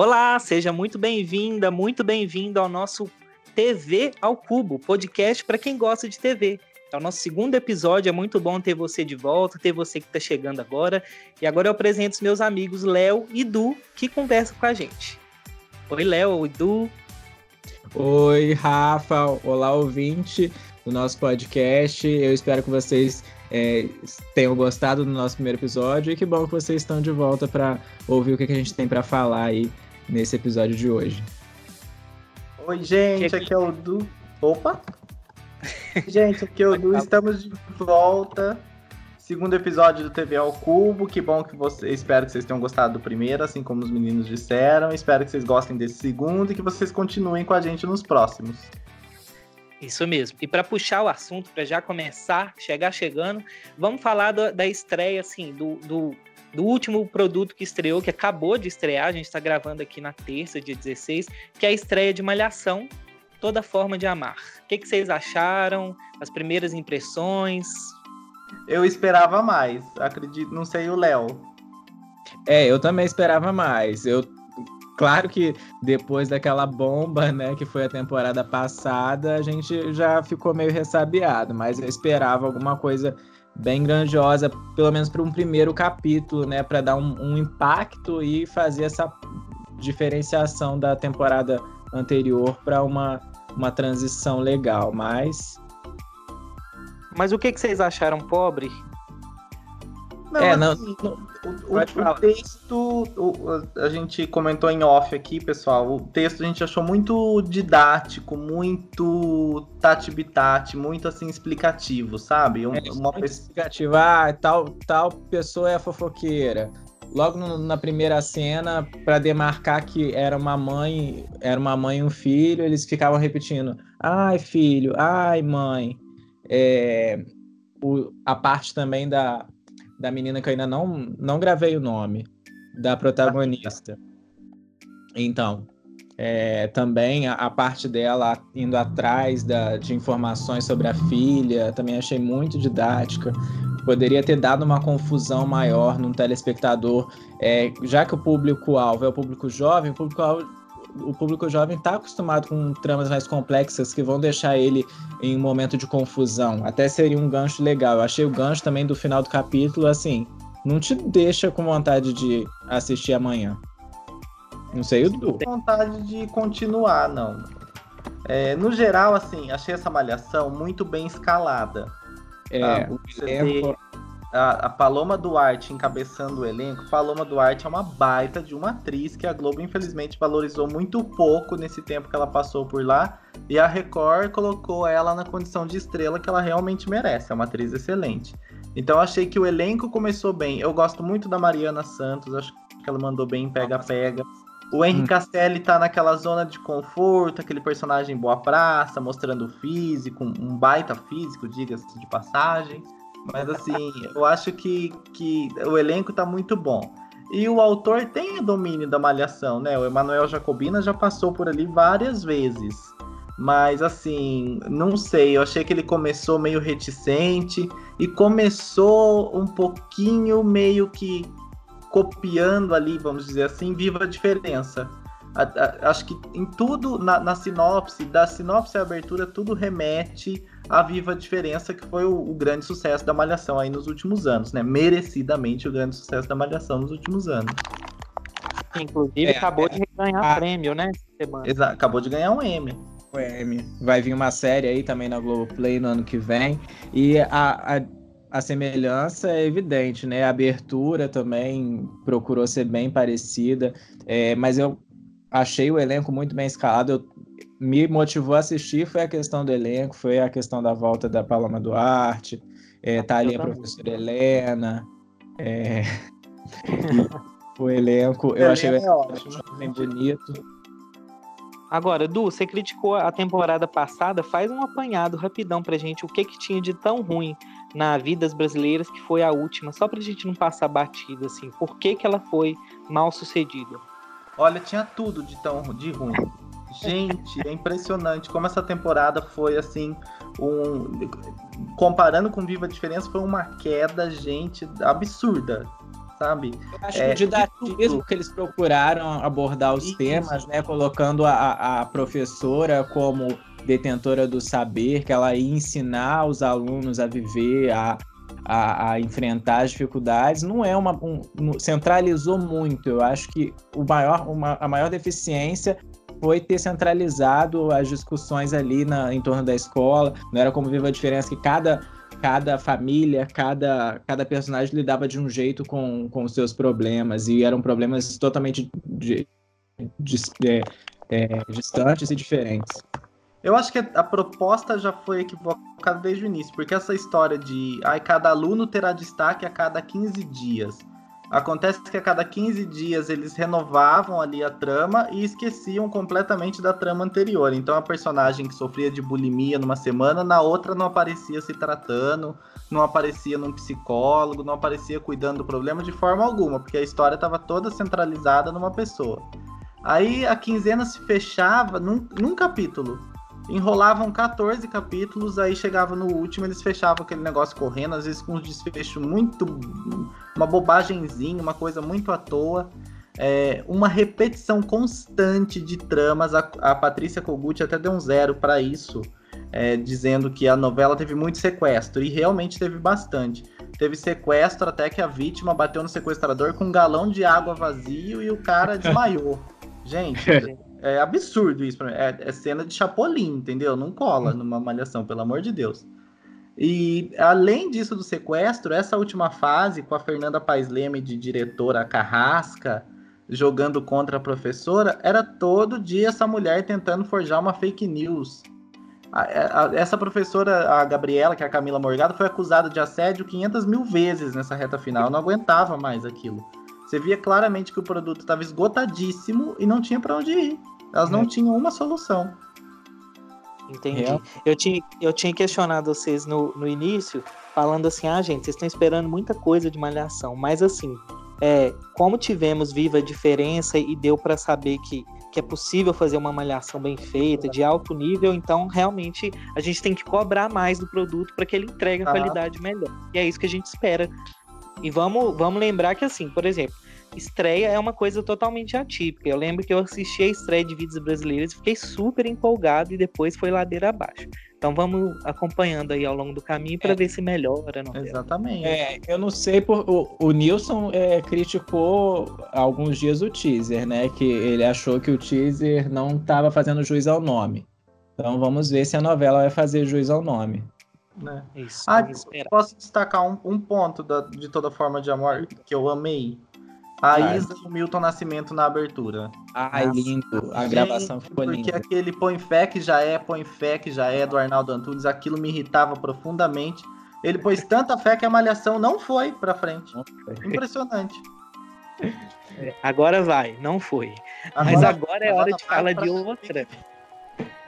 Olá, seja muito bem-vinda, muito bem-vindo ao nosso TV ao Cubo, podcast para quem gosta de TV. É o nosso segundo episódio, é muito bom ter você de volta, ter você que está chegando agora. E agora eu apresento os meus amigos Léo e Du, que conversam com a gente. Oi, Léo, oi, Du. Oi, Rafa, olá, ouvinte do nosso podcast. Eu espero que vocês é, tenham gostado do nosso primeiro episódio e que bom que vocês estão de volta para ouvir o que, a gente tem para falar aí nesse episódio de hoje. Oi, gente, aqui é o Du. Opa! gente, aqui é o Du, estamos de volta. Segundo episódio do TV ao Cubo. Que bom que você. Espero que vocês tenham gostado do primeiro, assim como os meninos disseram. Espero que vocês gostem desse segundo e que vocês continuem com a gente nos próximos. Isso mesmo. E para puxar o assunto, para já começar, chegar chegando, vamos falar do, da estreia, assim, do, do, do, último produto que estreou, que acabou de estrear, a gente está gravando aqui na terça, dia 16, que é a estreia de Malhação, Toda Forma de Amar. O que, que vocês acharam? As primeiras impressões? Eu esperava mais, acredito, não sei o Léo. É, eu também esperava mais. Eu Claro que depois daquela bomba, né, que foi a temporada passada, a gente já ficou meio ressabiado, mas eu esperava alguma coisa bem grandiosa, pelo menos para um primeiro capítulo, né, para dar um, um, impacto e fazer essa diferenciação da temporada anterior para uma, uma transição legal, mas mas o que, que vocês acharam pobre não, é, assim, não, o, o, o texto, o, a gente comentou em off aqui, pessoal. O texto a gente achou muito didático, muito tati-bitati, muito assim explicativo, sabe? Um, é, uma pessoa... explicativo. Ah, tal, tal pessoa é fofoqueira. Logo no, na primeira cena, para demarcar que era uma mãe, era uma mãe e um filho, eles ficavam repetindo: "Ai, filho, ai, mãe". É, a parte também da da menina que eu ainda não, não gravei o nome, da protagonista. Então, é, também a, a, parte dela indo atrás da, de informações sobre a filha, também achei muito didática. Poderia ter dado uma confusão maior num telespectador, é, já que o público-alvo é o público jovem, o público-alvo o público jovem está acostumado com tramas mais complexas que vão deixar ele em um momento de confusão. Até seria um gancho legal. Eu achei o gancho também do final do capítulo, assim, não te deixa com vontade de assistir amanhã. Não sei o Du. Não vontade de continuar, não. É, no geral, assim, achei essa malhação muito bem escalada. É, tá? Você ter a, a, Paloma Duarte encabeçando o elenco, Paloma Duarte é uma baita de uma atriz que a Globo infelizmente valorizou muito pouco nesse tempo que ela passou por lá. E a Record colocou ela na condição de estrela que ela realmente merece. É uma atriz excelente. Então achei que o elenco começou bem. Eu gosto muito da Mariana Santos, acho que ela mandou bem pega-pega. O Henry hum. Castelli tá naquela zona de conforto, aquele personagem boa praça, mostrando o físico, um baita físico, diga-se de passagem. Mas assim, eu acho que, que o elenco tá muito bom. E o autor tem o domínio da malhação, né? O Emanuel Jacobina já passou por ali várias vezes. Mas assim, não sei, eu achei que ele começou meio reticente e começou um pouquinho meio que copiando ali, vamos dizer assim, viva a diferença. A, a, acho que em tudo, na, na sinopse, da sinopse à abertura, tudo remete a Viva Diferença, que foi o, o, grande sucesso da Malhação aí nos últimos anos, né? Merecidamente o grande sucesso da Malhação nos últimos anos. Inclusive, é, acabou é, de ganhar a... prêmio, né? Exato, acabou de ganhar um M. O M. Vai vir uma série aí também na Globoplay no ano que vem. E a, a, a semelhança é evidente, né? A abertura também procurou ser bem parecida. É, mas eu achei o elenco muito bem escalado. Eu me motivou a assistir foi a questão do elenco, foi a questão da volta da Paloma Duarte, é, tá ali a professora Helena, é, o elenco, eu achei é bem bonito. Agora, Du, você criticou a temporada passada, faz um apanhado rapidão pra gente, o que que tinha de tão ruim na Vidas Brasileiras que foi a última, só pra gente não passar batida, assim, por que que ela foi mal sucedida? Olha, tinha tudo de tão de ruim. Gente, é impressionante como essa temporada foi assim, um comparando com Viva a Diferença, foi uma queda, gente, absurda. sabe? Eu acho é, que o didatismo que eles procuraram abordar os Isso. temas, né? Colocando a, a professora como detentora do saber, que ela ia ensinar os alunos a viver, a, a, a enfrentar as dificuldades, não é uma. Um, centralizou muito. Eu acho que o maior, uma, a maior deficiência foi ter centralizado as discussões ali na, em torno da escola. Não era como Viva a Diferença, que cada, cada família, cada, cada personagem lidava de um jeito com, com os seus problemas, e eram problemas totalmente de, de, de, é, é, distantes e diferentes. Eu acho que a proposta já foi equivocada desde o início, porque essa história de ai, cada aluno terá destaque a cada 15 dias. Acontece que a cada 15 dias eles renovavam ali a trama e esqueciam completamente da trama anterior. Então a personagem que sofria de bulimia numa semana, na outra não aparecia se tratando, não aparecia num psicólogo, não aparecia cuidando do problema de forma alguma, porque a história estava toda centralizada numa pessoa. Aí a quinzena se fechava num, num capítulo enrolavam 14 capítulos, aí chegava no último, eles fechavam aquele negócio correndo, às vezes com um desfecho muito. uma bobagemzinha, uma coisa muito à toa. É, uma repetição constante de tramas. A, a Patrícia Kogut até deu um zero para isso, é, dizendo que a novela teve muito sequestro, e realmente teve bastante. Teve sequestro até que a vítima bateu no sequestrador com um galão de água vazio e o cara desmaiou. Gente, É absurdo isso pra mim. É, é cena de Chapolin, entendeu? Não cola numa malhação, pelo amor de Deus. E além disso do sequestro, essa última fase com a Fernanda Paes Leme de diretora carrasca, jogando contra a professora, era todo dia essa mulher tentando forjar uma fake news. A, a, essa professora, a Gabriela, que é a Camila Morgado, foi acusada de assédio 500 mil vezes nessa reta final. Eu não aguentava mais aquilo. Você via claramente que o produto estava esgotadíssimo e não tinha para onde ir. Elas não é. tinham uma solução. Entendi. Eu tinha, eu tinha questionado vocês no, no início, falando assim, ah, gente, vocês estão esperando muita coisa de malhação, mas assim, é, como tivemos viva a diferença e deu para saber que, que é possível fazer uma malhação bem feita, de alto nível, então realmente a gente tem que cobrar mais do produto para que ele entregue a ah. qualidade melhor. E é isso que a gente espera e vamos, vamos lembrar que, assim, por exemplo, estreia é uma coisa totalmente atípica. Eu lembro que eu assisti a estreia de Vídeos Brasileiros, fiquei super empolgado e depois foi ladeira abaixo. Então vamos acompanhando aí ao longo do caminho para é. ver se melhora. Não Exatamente. É, eu não sei, por, o, o Nilson é, criticou alguns dias o teaser, né? Que ele achou que o teaser não estava fazendo juiz ao nome. Então vamos ver se a novela vai fazer juiz ao nome. Né? Isso, ah, posso destacar um, um ponto da, de toda forma de amor que eu amei. A ah, Isa e o Milton Nascimento na abertura. Ai, Nossa. lindo. A Gente, gravação ficou linda. Porque aquele põe fé que já é, põe fé que já é do Arnaldo Antunes, aquilo me irritava profundamente. Ele pôs tanta fé que a malhação não foi pra frente. Impressionante. É, agora vai, não foi. Agora, Mas agora é hora de falar de outra.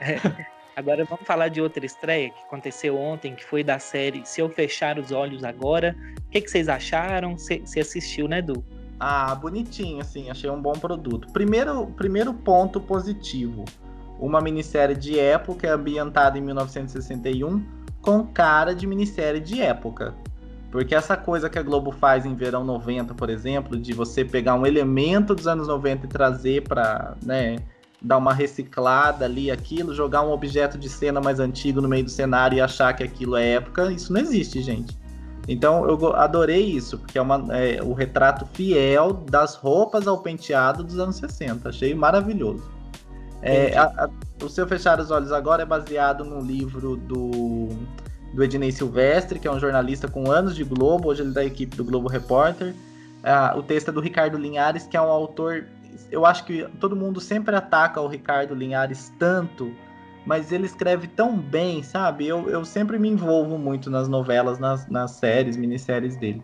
É. Agora vamos falar de outra estreia que aconteceu ontem, que foi da série Se Eu Fechar os Olhos Agora. O que, que vocês acharam? Você assistiu, né, Du? Ah, bonitinho, assim, achei um bom produto. Primeiro, primeiro ponto positivo: uma minissérie de época ambientada em 1961 com cara de minissérie de época. Porque essa coisa que a Globo faz em Verão 90, por exemplo, de você pegar um elemento dos anos 90 e trazer para, né, dar uma reciclada ali, aquilo, jogar um objeto de cena mais antigo no meio do cenário e achar que aquilo é época, isso não existe, gente. Então eu adorei isso, porque é, uma, é o retrato fiel das roupas ao penteado dos anos 60. Achei maravilhoso. É, a, a, o Seu Fechar os Olhos Agora é baseado num livro do, do Ednei Silvestre, que é um jornalista com anos de Globo, hoje ele é da equipe do Globo Repórter. Ah, o texto é do Ricardo Linhares, que é um autor eu acho que todo mundo sempre ataca o Ricardo Linhares tanto, mas ele escreve tão bem, sabe? Eu, eu sempre me envolvo muito nas novelas, nas, nas séries, minisséries dele.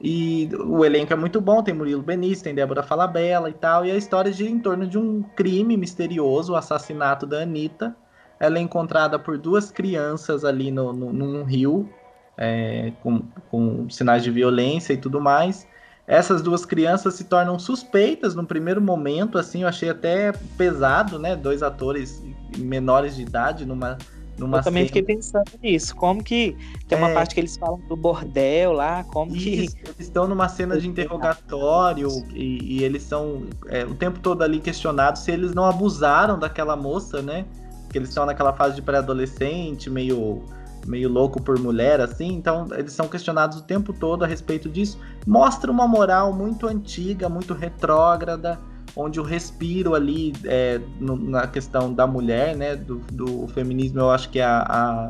E o elenco é muito bom, tem Murilo Benício, tem Débora Falabella e tal, e a história gira em torno de um crime misterioso, o assassinato da Anitta. Ela é encontrada por duas crianças ali no, no, num rio, é, com, com sinais de violência e tudo mais essas duas crianças se tornam suspeitas no primeiro momento, assim, eu achei até pesado, né? Dois atores menores de idade numa Numa eu também cena... fiquei pensando nisso. Como que. Tem uma É. parte que eles falam do bordel lá, como Isso, que. eles estão numa cena de interrogatório e, e eles são é, o tempo todo ali questionados se eles não abusaram daquela moça, né? Porque eles estão naquela fase de pré-adolescente, meio, meio louco por mulher, assim. Então, eles são questionados o tempo todo a respeito disso. Mostra uma moral muito antiga, muito retrógrada, onde o respiro ali é, no- na questão da mulher, né? Do, do feminismo, eu acho que é a, a,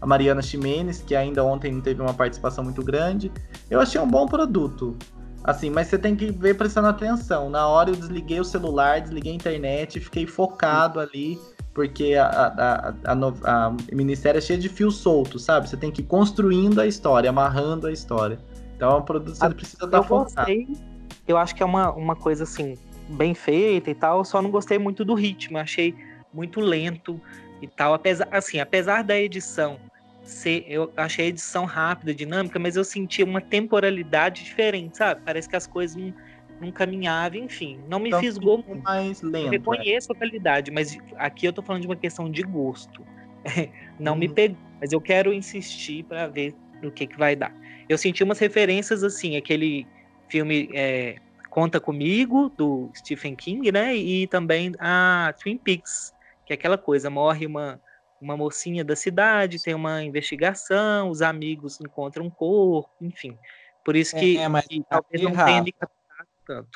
a Mariana Ximenes, que ainda ontem não teve uma participação muito grande. Eu achei um bom produto. Assim, mas você tem que ver prestando atenção. Na hora eu desliguei o celular, desliguei a internet, fiquei focado ali, porque a, a, a, a, a minissérie é cheia de fios soltos, sabe? Você tem que ir construindo a história, amarrando a história. Então é um produto que você Ah, precisa estar Eu focado. Eu acho que é uma, uma coisa assim, bem feita e tal. Só não gostei muito do ritmo. Achei muito lento e tal. Apesar, assim, apesar da edição ser. Eu achei a edição rápida, dinâmica, mas eu senti uma temporalidade diferente, sabe? Parece que as coisas não, não caminhavam, enfim. Não me Então, fisgou muito. mais lento. é. reconheço a qualidade, mas aqui eu tô falando de uma questão de gosto. Não me Uhum. pegou, mas eu quero insistir para ver no que, que vai dar. Eu senti umas referências assim, aquele filme é, Conta Comigo, do Stephen King, né? E também a Twin Peaks, que é aquela coisa, morre uma, uma mocinha da cidade, tem uma investigação, os amigos encontram um corpo, enfim. Por isso que, É, mas que talvez aqui, não tenha tanto.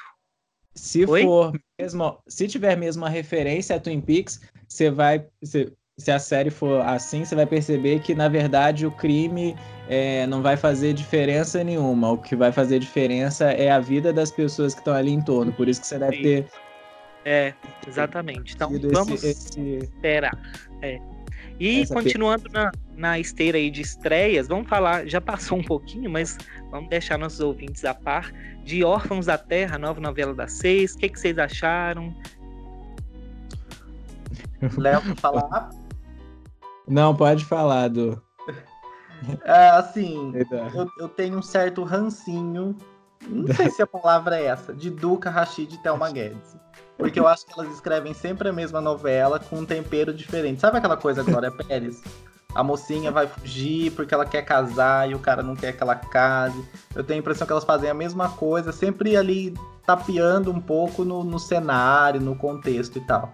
Se Oi? for mesmo, se tiver mesmo a referência a Twin Peaks, você vai, se, se a série for assim, você vai perceber que na verdade o crime é, não vai fazer diferença nenhuma. O que vai fazer diferença é a vida das pessoas que estão ali em torno. Por isso que você deve Sim. ter É, exatamente. Então vamos esse, esse- esperar. É. E Essa continuando na, na esteira aí de estreias, vamos falar, já passou um pouquinho, mas vamos deixar nossos ouvintes a par de Órfãos da Terra, nova novela da Seis. O que, que vocês acharam? Léo, falar. Não, pode falar, do. É, assim, eu, eu tenho um certo rancinho, não sei se a palavra é essa, de Duca, Rashid e Thelma Guedes. Porque eu acho que elas escrevem sempre a mesma novela com um tempero diferente. Sabe aquela coisa, Glória Pérez? A mocinha vai fugir porque ela quer casar e o cara não quer que ela case. Eu tenho a impressão que elas fazem a mesma coisa, sempre ali tapeando um pouco no, no cenário, no contexto e tal.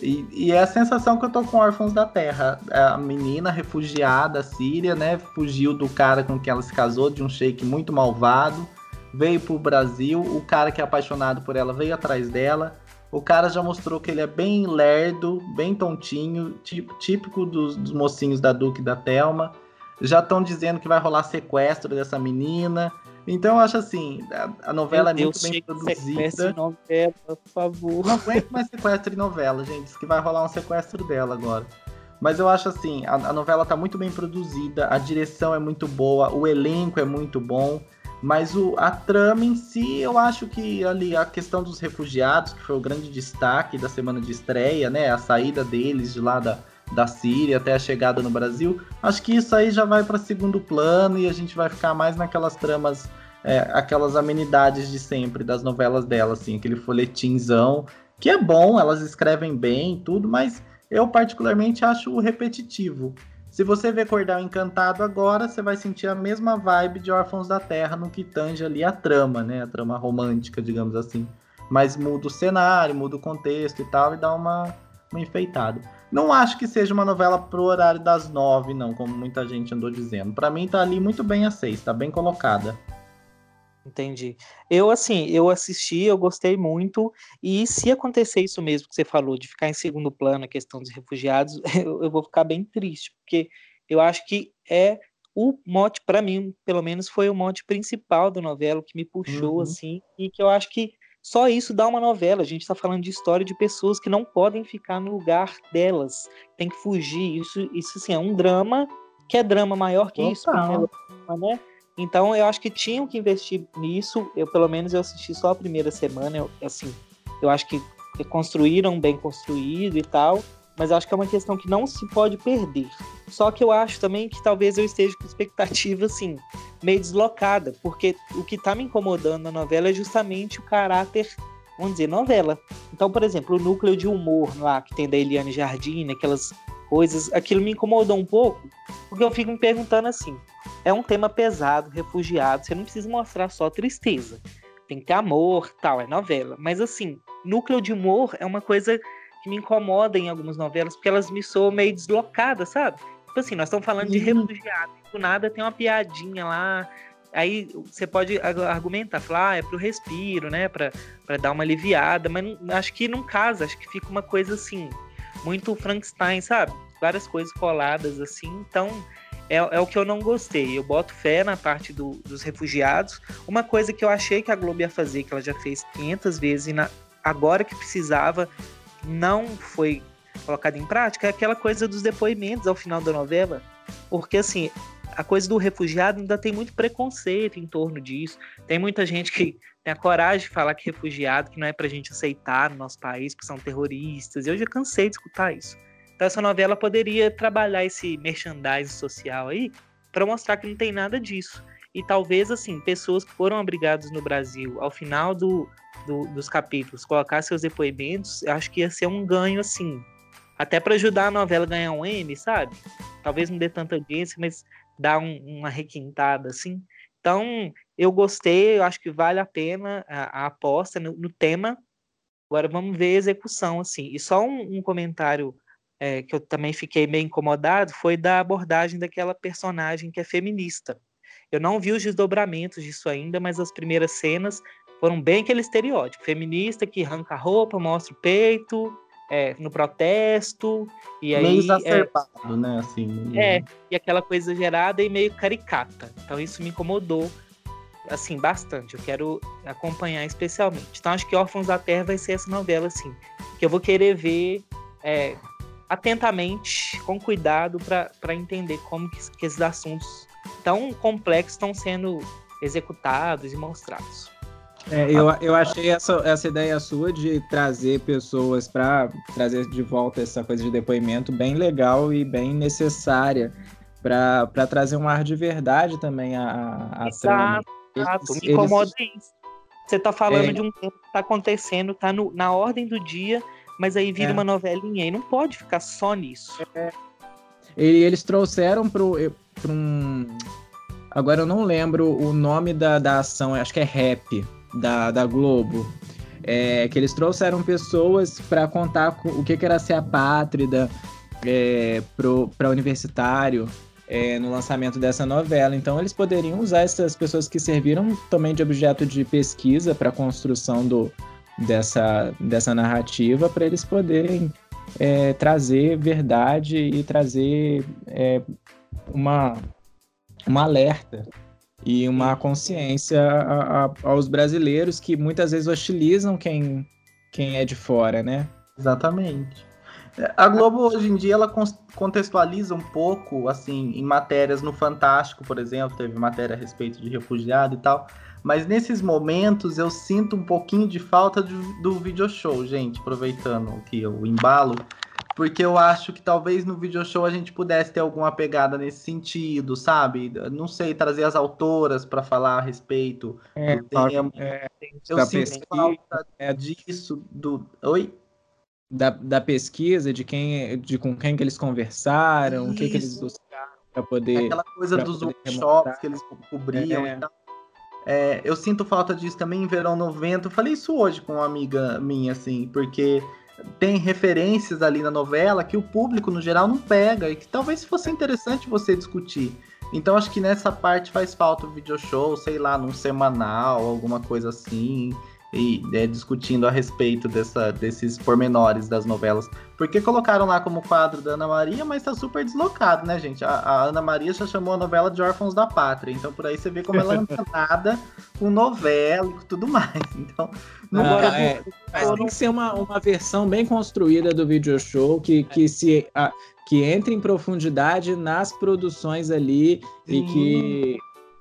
E, e é a sensação que eu tô com Órfãos da Terra. A menina refugiada síria, né? Fugiu do cara com quem ela se casou, de um sheik muito malvado. Veio pro Brasil. O cara que é apaixonado por ela veio atrás dela. O cara já mostrou que ele é bem lerdo, bem tontinho, tí- típico dos, dos mocinhos da Duque e da Thelma. Já estão dizendo que vai rolar sequestro dessa menina. Então eu acho assim, a, a novela Meu é muito Deus, bem produzida. novela, por favor. Não aguento mais sequestro em novela, gente. Diz que vai rolar um sequestro dela agora. Mas eu acho assim, a, a novela tá muito bem produzida, a direção é muito boa, o elenco é muito bom. Mas o, a trama em si, eu acho que ali a questão dos refugiados, que foi o grande destaque da semana de estreia, né? A saída deles de lá da, da Síria até a chegada no Brasil, acho que isso aí já vai para segundo plano e a gente vai ficar mais naquelas tramas, é, aquelas amenidades de sempre das novelas dela, assim, aquele folhetinzão, que é bom, elas escrevem bem tudo, mas eu particularmente acho repetitivo. Se você ver Cordel Encantado agora, você vai sentir a mesma vibe de Órfãos da Terra no que tange ali a trama, né? A trama romântica, digamos assim. Mas muda o cenário, muda o contexto e tal, e dá uma, uma enfeitada. Não acho que seja uma novela pro horário das nove, não, como muita gente andou dizendo. Pra mim tá ali muito bem a seis, tá bem colocada. Entendi. Eu, assim, eu assisti, eu gostei muito, e se acontecer isso mesmo que você falou, de ficar em segundo plano a questão dos refugiados, eu, eu vou ficar bem triste, porque eu acho que é o mote, para mim, pelo menos, foi o mote principal da novela, que me puxou, Uhum. assim, e que eu acho que só isso dá uma novela. A gente está falando de história de pessoas que não podem ficar no lugar delas, tem que fugir. Isso, isso assim, é um drama que é drama maior que isso, Total. né? Então eu acho que tinham que investir nisso. Eu pelo menos eu assisti só a primeira semana. Eu, assim, eu acho que construíram bem construído e tal. Mas acho que é uma questão que não se pode perder. Só que eu acho também que talvez eu esteja com expectativa assim meio deslocada, porque o que tá me incomodando na novela é justamente o caráter, vamos dizer, novela. Então, por exemplo, o núcleo de humor lá que tem da Eliane Jardim, aquelas coisas, aquilo me incomodou um pouco, porque eu fico me perguntando assim: é um tema pesado, refugiado, você não precisa mostrar só tristeza. Tem que ter amor, tal, é novela. Mas assim, núcleo de humor é uma coisa que me incomoda em algumas novelas, porque elas me soam meio deslocadas, sabe? Tipo assim, nós estamos falando de uhum. refugiado, do nada tem uma piadinha lá, aí você pode argumentar, falar, ah, é pro respiro, né, pra, pra dar uma aliviada, mas não, acho que não casa, acho que fica uma coisa assim, muito Frankenstein, sabe? Várias coisas coladas assim, então é, é o que eu não gostei. Eu boto fé na parte do, dos refugiados. Uma coisa que eu achei que a Globo ia fazer, que ela já fez 500 vezes e na, agora que precisava, não foi colocada em prática, é aquela coisa dos depoimentos ao final da novela. Porque, assim, a coisa do refugiado ainda tem muito preconceito em torno disso. Tem muita gente que tem a coragem de falar que refugiado, que não é pra gente aceitar no nosso país, que são terroristas. Eu já cansei de escutar isso. Então essa novela poderia trabalhar esse merchandising social aí para mostrar que não tem nada disso. E talvez, assim, pessoas que foram abrigadas no Brasil, ao final do, do, dos capítulos, colocar seus depoimentos, acho que ia ser um ganho, assim, até para ajudar a novela a ganhar um M, sabe? Talvez não dê tanta audiência, mas dar um, uma requintada, assim. Então, eu gostei, eu acho que vale a pena a, a aposta no, no, tema. Agora vamos ver a execução, assim. E só um, um comentário é, que eu também fiquei meio incomodado foi da abordagem daquela personagem que é feminista. Eu não vi os desdobramentos disso ainda, mas as primeiras cenas foram bem aquele estereótipo. Feminista que arranca a roupa, mostra o peito, é, no protesto, e aí... Meio exacerbado, é, né, assim. É, e aquela coisa exagerada e meio caricata. Então isso me incomodou, assim, bastante. Eu quero acompanhar especialmente. Então acho que Órfãos da Terra vai ser essa novela, assim, que eu vou querer ver é, atentamente, com cuidado, para entender como que, que esses assuntos tão complexos estão sendo executados e mostrados. É, eu, eu achei essa, essa ideia sua de trazer pessoas para trazer de volta essa coisa de depoimento bem legal e bem necessária para trazer um ar de verdade também a, a Exato, trama. Exato. Me incomoda eles... isso. Você está falando é... de um tempo que está acontecendo, está na ordem do dia, mas aí vira é. uma novelinha e não pode ficar só nisso. É. E eles trouxeram para um. Agora eu não lembro o nome da, da ação, acho que é rap da, da Globo. É, que eles trouxeram pessoas para contar o que, que era ser apátrida é, para universitário é, no lançamento dessa novela. Então, eles poderiam usar essas pessoas que serviram também de objeto de pesquisa para a construção do, dessa, dessa narrativa, para eles poderem é, trazer verdade e trazer é, uma, uma alerta e uma consciência a, a, aos brasileiros que muitas vezes hostilizam quem, quem é de fora, né? Exatamente. A Globo hoje em dia ela contextualiza um pouco, assim, em matérias no Fantástico, por exemplo, teve matéria a respeito de refugiado e tal. Mas nesses momentos eu sinto um pouquinho de falta do, do video show, gente, aproveitando aqui o embalo porque eu acho que talvez no video show a gente pudesse ter alguma pegada nesse sentido, sabe? Não sei, trazer as autoras para falar a respeito é, do tema. É, eu sinto falta é, disso. Do... Oi? Da, da pesquisa, de quem, de com quem que eles conversaram, o que, que eles buscaram para poder. Aquela coisa dos workshops que eles cobriam é. e tal. É, eu sinto falta disso também em Verão 90. Eu falei isso hoje com uma amiga minha, assim, porque tem referências ali na novela que o público no geral não pega e que talvez fosse interessante você discutir. Então acho que nessa parte faz falta o video show, sei lá, num semanal, alguma coisa assim e é, discutindo a respeito dessa, desses pormenores das novelas. Porque colocaram lá como quadro da Ana Maria, mas tá super deslocado, né, gente? A, a Ana Maria já chamou a novela de Órfãos da Pátria. Então por aí você vê como ela é nada com novela e tudo mais. Então, não ah, é, mas tem que ser uma, uma versão bem construída do video show que, que se. A, que entre em profundidade nas produções ali Sim. e que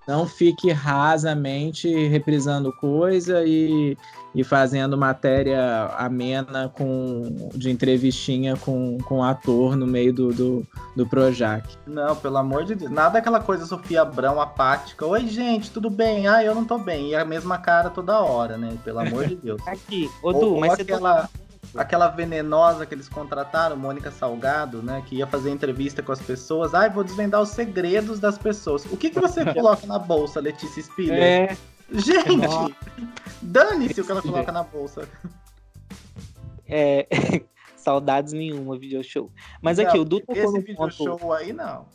não fique rasamente reprisando coisa e, e fazendo matéria amena com, de entrevistinha com, com ator no meio do, do, do Projac. Não, pelo amor de Deus. Nada aquela coisa Sofia Abrão apática. Oi, gente, tudo bem? Ah, eu não tô bem. E a mesma cara toda hora, né? Pelo amor de Deus. Aqui, ô Du, mas aquela... aquela venenosa que eles contrataram, Mônica Salgado, né? Que ia fazer entrevista com as pessoas. Ai, vou desvendar os segredos das pessoas. O que, que você coloca na bolsa, Letícia Spiller? É. Gente, dane-se o que ela coloca na bolsa. É, saudades nenhuma, video show. Mas aqui, o Du tocou esse video ponto... show aí, não.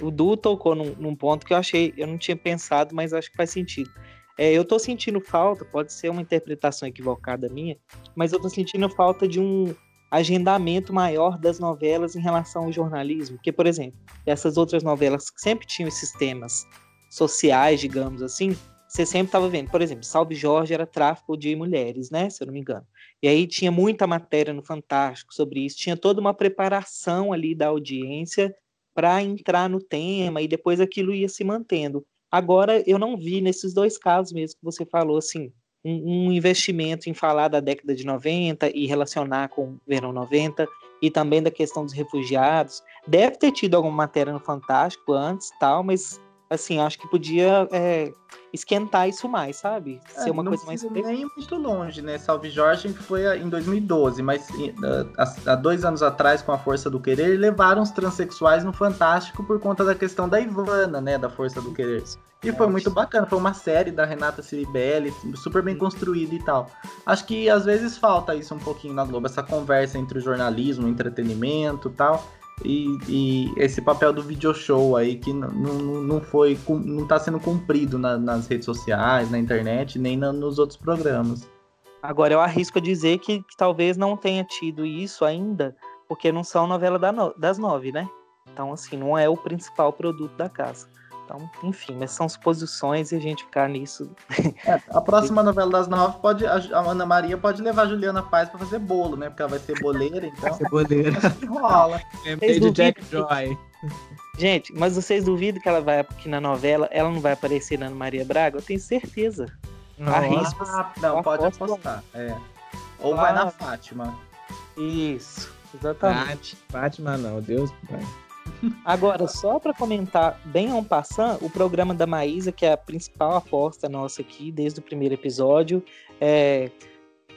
O Du tocou num, num, ponto que eu achei, eu não tinha pensado, mas acho que faz sentido. É, eu tô sentindo falta, pode ser uma interpretação equivocada minha, mas eu tô sentindo falta de um agendamento maior das novelas em relação ao jornalismo. Porque, por exemplo, essas outras novelas que sempre tinham esses temas sociais, digamos assim, você sempre estava vendo. Por exemplo, Salve Jorge era tráfico de mulheres, né? Se eu não me engano. E aí tinha muita matéria no Fantástico sobre isso, tinha toda uma preparação ali da audiência para entrar no tema e depois aquilo ia se mantendo. Agora, eu não vi nesses dois casos mesmo que você falou, assim, um, um, investimento em falar da década de 90 e relacionar com o verão 90 e também da questão dos refugiados. Deve ter tido alguma matéria no Fantástico antes, tal, mas assim, acho que podia é, esquentar isso mais, sabe? É, Ser uma coisa mais. Nem muito longe, né? Salve Jorge foi em 2012, mas há dois anos atrás, com a Força do Querer, levaram os transexuais no Fantástico por conta da questão da Ivana, né? Da Força do Querer. E foi muito bacana, foi uma série da Renata Ciribelli, super bem construída e tal. Acho que às vezes falta isso um pouquinho na Globo, essa conversa entre o jornalismo, o entretenimento e tal e, e, esse papel do video show aí que não, não foi não está sendo cumprido na, nas redes sociais, na internet, nem na, nos outros programas. Agora eu arrisco a dizer que, que, talvez não tenha tido isso ainda, porque não são novela da no, das nove, né? Então assim não é o principal produto da casa. Então, enfim, mas são suposições e a gente ficar nisso. É, a próxima novela das nove pode. A Ana Maria pode levar a Juliana Paz para fazer bolo, né? Porque ela vai ser boleira, então. Vai ser boleira. rola. Lembrei de Jack Joy. Gente, mas vocês duvidam que ela vai aqui na novela, ela não vai aparecer na Ana Maria Braga? Eu tenho certeza. Arrisco. Ah, não, pode apostar. É. Ou ah, vai na Fátima. Isso, exatamente. Fátima não, Deus pai. Agora, só para comentar bem en passant, o programa da Maísa, que é a principal aposta nossa aqui desde o primeiro episódio, é...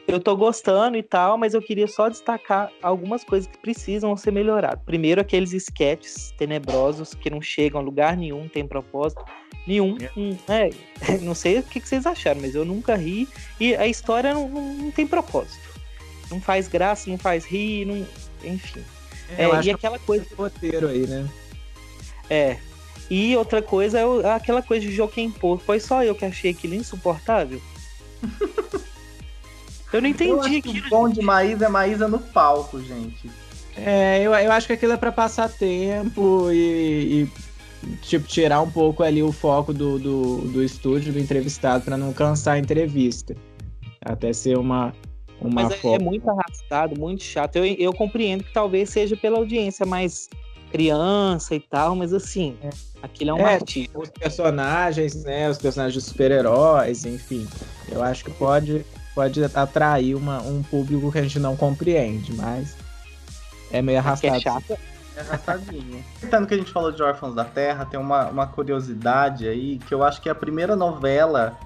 eu tô gostando e tal, mas eu queria só destacar algumas coisas que precisam ser melhoradas. Primeiro, aqueles sketches tenebrosos que não chegam a lugar nenhum, tem propósito nenhum. É. é, não sei o que vocês acharam, mas eu nunca ri e a história não, não, não tem propósito. Não faz graça, não faz rir, não... enfim. É, é e aquela coisa. roteiro aí, né? É. E outra coisa é aquela coisa de Joaquim Pô. Foi só eu que achei aquilo insuportável. eu não entendi eu acho aquilo. O bom de Maísa é Maísa no palco, gente. É, eu, eu acho que aquilo é para passar tempo e, e, tipo, tirar um pouco ali o foco do, do, do estúdio, do entrevistado, para não cansar a entrevista. Até ser uma, uma Mas é, é, muito arrastado, muito chato. Eu, eu compreendo que talvez seja pela audiência mais criança e tal, mas assim, é. aquilo é um é, artista. Os personagens, né? Os personagens de super-heróis, enfim. Eu acho que pode, pode atrair uma, um público que a gente não compreende, mas é meio arrastado. É chato. É arrastadinho. Tentando que a gente falou de Órfãos da Terra, tem uma, uma curiosidade aí, que eu acho que é a primeira novela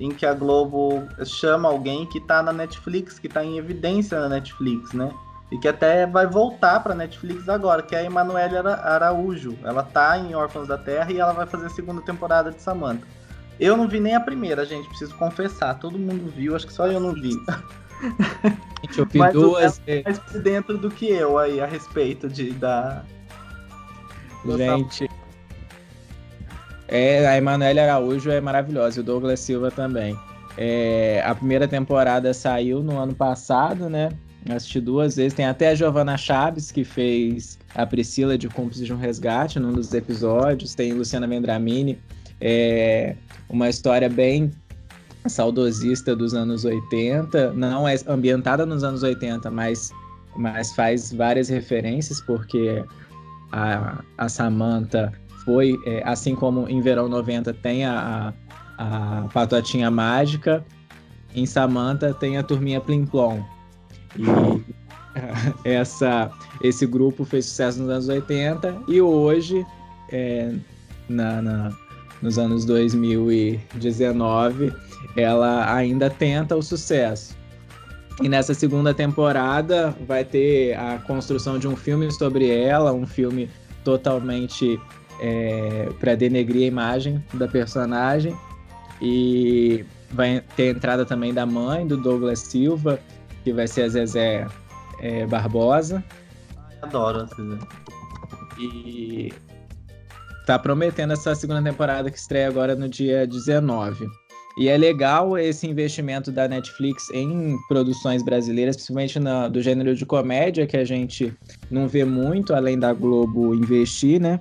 em que a Globo chama alguém que tá na Netflix, que tá em evidência na Netflix, né? E que até vai voltar pra Netflix agora, que é a Emanuele Araújo. Ela tá em Órfãos da Terra e ela vai fazer a segunda temporada de Samantha. Eu não vi nem a primeira, gente, preciso confessar. Todo mundo viu, acho que só eu não vi. Gente, eu vi Mas duas. É mais dentro do que eu aí a respeito de da. Gente, é, a Emanuele Araújo é maravilhosa, e o Douglas Silva também. É, a primeira temporada saiu no ano passado, né? assisti duas vezes. Tem até a Giovana Chaves, que fez a Priscila de Cúmplice de um Resgate num dos episódios. Tem Luciana Vendramini, é uma história bem saudosista dos anos 80. Não é ambientada nos anos 80, mas, mas faz várias referências, porque a, a Samantha foi, é, assim como em Verão 90 tem a, a, a Patotinha Mágica, em Samantha tem a Turminha Plim Plom. E essa, esse grupo fez sucesso nos anos 80 e hoje, é, na, na, nos anos 2019, ela ainda tenta o sucesso. E nessa segunda temporada vai ter a construção de um filme sobre ela, um filme totalmente é, para denegrir a imagem da personagem. E vai ter a entrada também da mãe do Douglas Silva, que vai ser a Zezé é, Barbosa. Adoro a Zezé. E tá prometendo essa segunda temporada que estreia agora no dia 19. E é legal esse investimento da Netflix em produções brasileiras, principalmente na, do gênero de comédia, que a gente não vê muito, além da Globo investir, né?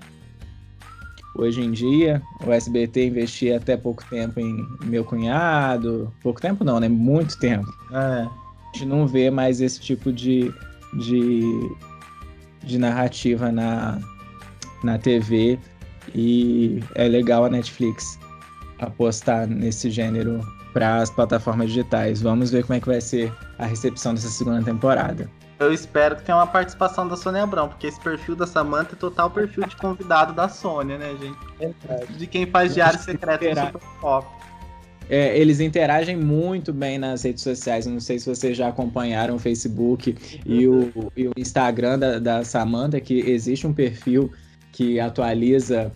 Hoje em dia, o SBT investia até pouco tempo em Meu Cunhado. Pouco tempo não, né? Muito tempo. É. A gente não vê mais esse tipo de, de, de narrativa na, na TV. E é legal a Netflix apostar nesse gênero para as plataformas digitais. Vamos ver como é que vai ser a recepção dessa segunda temporada. Eu espero que tenha uma participação da Sônia Abrão, porque esse perfil da Samantha é total perfil de convidado da Sônia, né, gente? De quem faz diário secreto do Super Pop. É, eles interagem muito bem nas redes sociais. não sei se vocês já acompanharam o Facebook e o, e o Instagram da, da Samantha, que existe um perfil que atualiza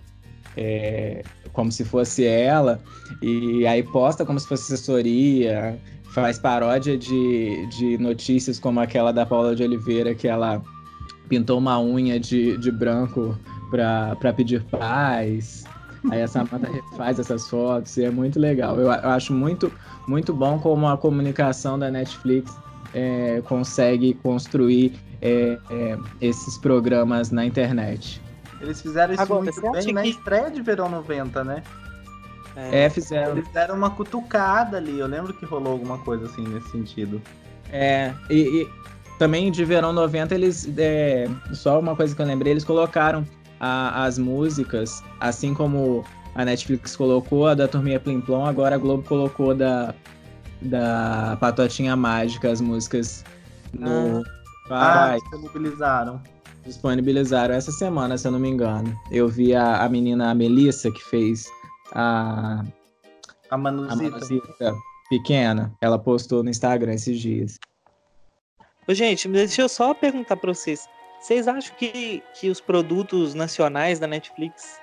é, como se fosse ela, e aí posta como se fosse assessoria, faz paródia de, de notícias como aquela da Paula de Oliveira, que ela pintou uma unha de, de branco para pedir paz. Aí a Samantha refaz essas fotos e é muito legal. Eu, eu, acho muito, muito bom como a comunicação da Netflix é, consegue construir é, é, esses programas na internet. Eles fizeram isso Agora, muito bem na estreia de Verão 90, né? É, é, fizeram. Eles deram uma cutucada ali. Eu lembro que rolou alguma coisa assim nesse sentido. É, e, e também de Verão 90, eles. É, só uma coisa que eu lembrei, eles colocaram a, as músicas, assim como a Netflix colocou a da Turminha Plim Plom, agora a Globo colocou da, da Patotinha Mágica, as músicas no. Ah, ah disponibilizaram. Disponibilizaram essa semana, se eu não me engano. Eu vi a, a menina a Melissa que fez a, a Manuzita. a Manuzita pequena. Ela postou no Instagram esses dias. Ô, gente, deixa eu só perguntar para vocês. Vocês acham que, que os produtos nacionais da Netflix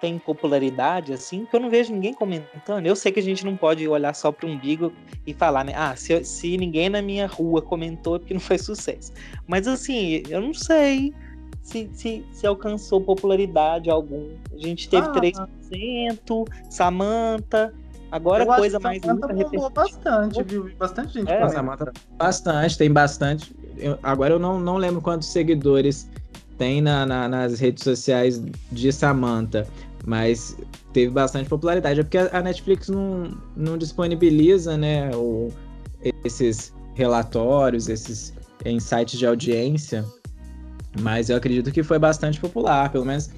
têm popularidade assim? Que eu não vejo ninguém comentando. Eu sei que a gente não pode olhar só para o umbigo e falar, né? Ah, se, se ninguém na minha rua comentou é porque não foi sucesso. Mas assim, eu não sei se, se, se alcançou popularidade algum. A gente teve ah, 3%, Samantha. Agora eu coisa mais Samantha bombou bastante, viu? Bastante gente é, Samantha, Bastante, tem bastante. Eu, agora eu não, não lembro quantos seguidores tem na, na, nas redes sociais de Samantha, mas teve bastante popularidade. É porque a, Netflix não, não disponibiliza, né, o, esses relatórios, esses insights de audiência mas eu acredito que foi bastante popular, pelo menos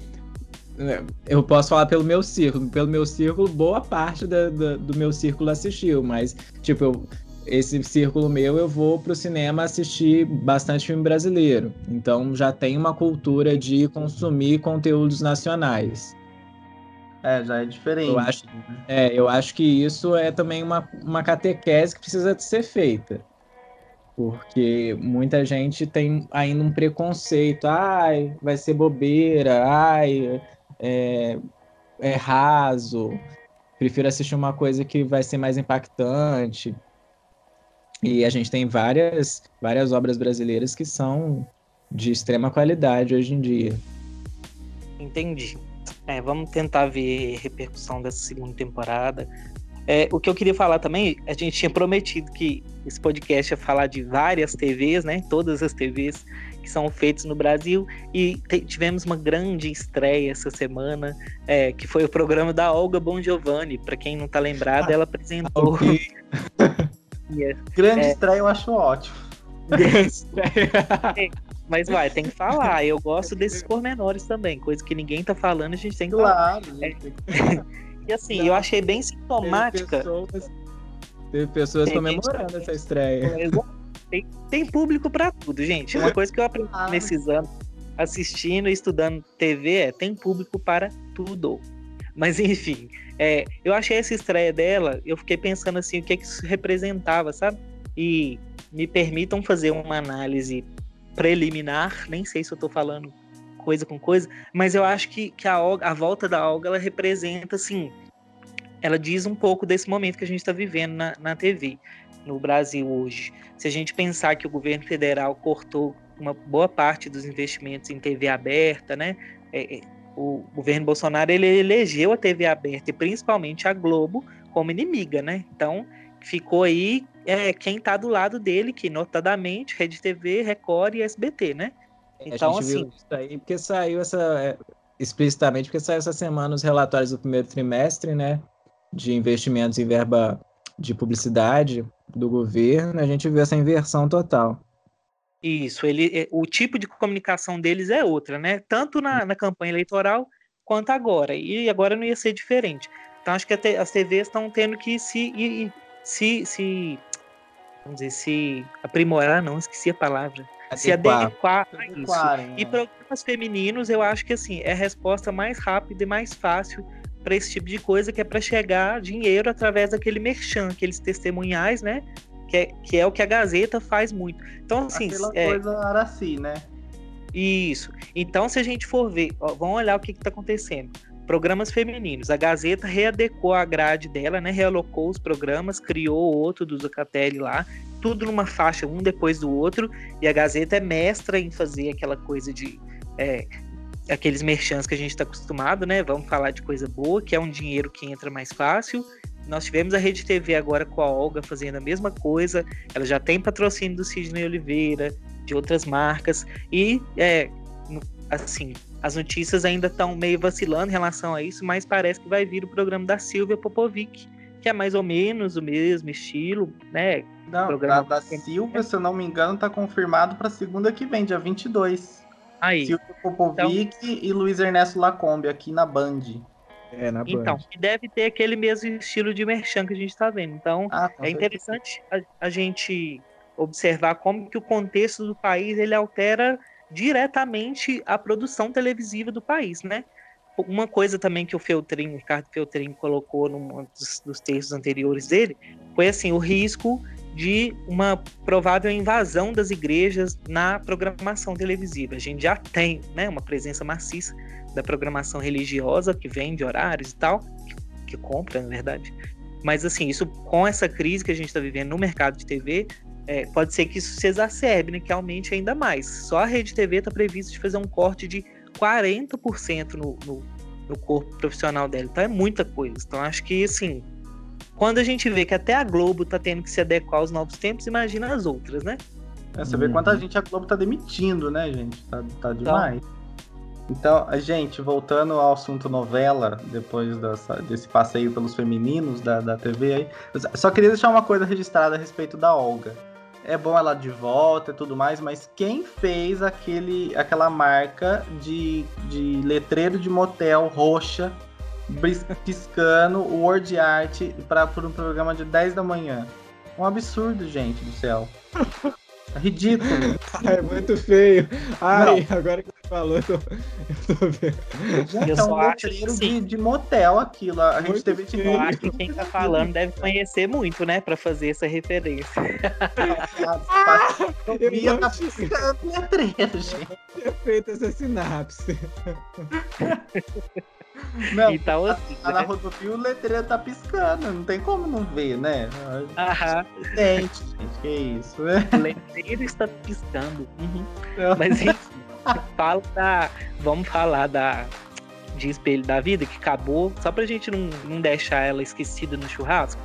né, eu posso falar pelo meu círculo. Pelo meu círculo, boa parte da, da, do meu círculo assistiu, mas, tipo, eu, esse círculo meu eu vou pro cinema assistir bastante filme brasileiro. Então já tem uma cultura de consumir conteúdos nacionais. É, já é diferente. Eu acho, é, eu acho que isso é também uma, uma catequese que precisa ser feita porque muita gente tem ainda um preconceito, ai, vai ser bobeira, ai, é, é raso, prefiro assistir uma coisa que vai ser mais impactante. E a gente tem várias, várias obras brasileiras que são de extrema qualidade hoje em dia. Entendi. É, vamos tentar ver repercussão dessa segunda temporada. É, o que eu queria falar também, a gente tinha prometido que esse podcast ia falar de várias TVs, né? Todas as TVs que são feitas no Brasil. E tivemos uma grande estreia essa semana, é, que foi o programa da Olga Bon Giovanni. Para quem não tá lembrado, ah, ela apresentou. Okay. grande é, estreia, eu acho ótimo. Grande estreia. É, mas vai, tem que falar. Eu gosto desses pormenores também, coisa que ninguém tá falando, a gente tem que claro, falar. É. E assim, Não, eu achei bem sintomática. Teve pessoas, teve pessoas tem comemorando essa estreia. Tem, tem público para tudo, gente. Uma coisa que eu aprendi ah. nesses anos, assistindo e estudando TV, é tem público para tudo. Mas enfim, é, eu achei essa estreia dela, eu fiquei pensando assim, o que, que isso representava, sabe? E me permitam fazer uma análise preliminar, nem sei se eu estou falando coisa com coisa, mas eu acho que, que a, a volta da Olga ela representa, assim, ela diz um pouco desse momento que a gente está vivendo na, na TV no Brasil hoje. Se a gente pensar que o governo federal cortou uma boa parte dos investimentos em TV aberta, né? É, é, o governo Bolsonaro ele elegeu a TV aberta e principalmente a Globo como inimiga, né? Então ficou aí é, quem está do lado dele, que notadamente Rede TV, Record e SBT, né? Então, a gente assim. Viu isso aí porque saiu essa. É, explicitamente, porque saiu essa semana os relatórios do primeiro trimestre, né? De investimentos em verba de publicidade do governo, a gente viu essa inversão total. Isso, ele, é, o tipo de comunicação deles é outra, né? Tanto na, na campanha eleitoral quanto agora. E agora não ia ser diferente. Então acho que as TVs estão tendo que se, se, se, vamos dizer, se aprimorar, não, esqueci a palavra. Se adequar a isso. Né? E programas femininos, eu acho que assim, é a resposta mais rápida e mais fácil para esse tipo de coisa, que é para chegar dinheiro através daquele merchan, aqueles testemunhais, né? que é, que é o que a Gazeta faz muito. Então, assim. Aquela é... coisa Araci, né? Isso. Então, se a gente for ver, ó, vamos olhar o que está acontecendo. Programas femininos. A Gazeta readecou a grade dela, né? Realocou os programas, criou outro do Zucatelli lá, tudo numa faixa, um depois do outro. E a Gazeta é mestra em fazer aquela coisa de. É, aqueles merchants que a gente está acostumado, né? Vamos falar de coisa boa, que é um dinheiro que entra mais fácil. Nós tivemos a Rede TV agora com a Olga fazendo a mesma coisa. Ela já tem patrocínio do Sidney Oliveira, de outras marcas. E, é, assim, as notícias ainda estão meio vacilando em relação a isso, mas parece que vai vir o programa da Silvia Popovic, que é mais ou menos o mesmo estilo, né? Não, programa da, da Silvia, se eu não me engano, está confirmado para segunda que vem, dia 22. Aí. Silvia Popovic então... e Luiz Ernesto Lacombe, aqui na Band. É, na então, deve ter aquele mesmo estilo de merchan que a gente está vendo. Então, ah, é interessante a, a, gente observar como que o contexto do país ele altera diretamente a produção televisiva do país, né? Uma coisa também que o Feltrin, Ricardo Feltrin colocou num dos, dos textos anteriores dele, foi assim, o risco de uma provável invasão das igrejas na programação televisiva. A gente já tem né, uma presença maciça da programação religiosa que vende horários e tal, que, que compra, na verdade. Mas assim, isso com essa crise que a gente está vivendo no mercado de TV, é, pode ser que isso se exacerbe, né, que aumente ainda mais. Só a Rede TV está prevista de fazer um corte de 40% no, no, no corpo profissional dela. Então é muita coisa. Então acho que assim, quando a gente vê que até a Globo está tendo que se adequar aos novos tempos, imagina as outras, né? É, você vê quanta uhum. gente a Globo está demitindo, né, gente? Tá, tá então, demais. Então, então, gente, voltando ao assunto novela, depois dessa, desse passeio pelos femininos da, da TV aí, só queria deixar uma coisa registrada a respeito da Olga. É bom ela de volta e tudo mais, mas quem fez aquele, aquela marca de, de letreiro de motel roxa, piscando, word art para um programa de 10 da manhã? Um absurdo, gente do céu. É ridículo. é muito feio. Ai, Não. agora que você falou, eu tô, eu tô vendo. Já é um letreiro de, de motel aquilo. A gente teve de Eu acho que quem tá falando deve conhecer muito, né? Pra fazer essa referência. Ah, eu tá piscando letreiro, gente. Eu feito essa sinapse. Não, então, assim, tá, né? na rodovia o letreiro tá piscando, não tem como não ver, né? Aham. Gente, que isso, né? O letreiro está piscando. Uhum. Mas enfim, fala da. Vamos falar da. De Espelho da Vida, que acabou, só pra gente não, não deixar ela esquecida no churrasco.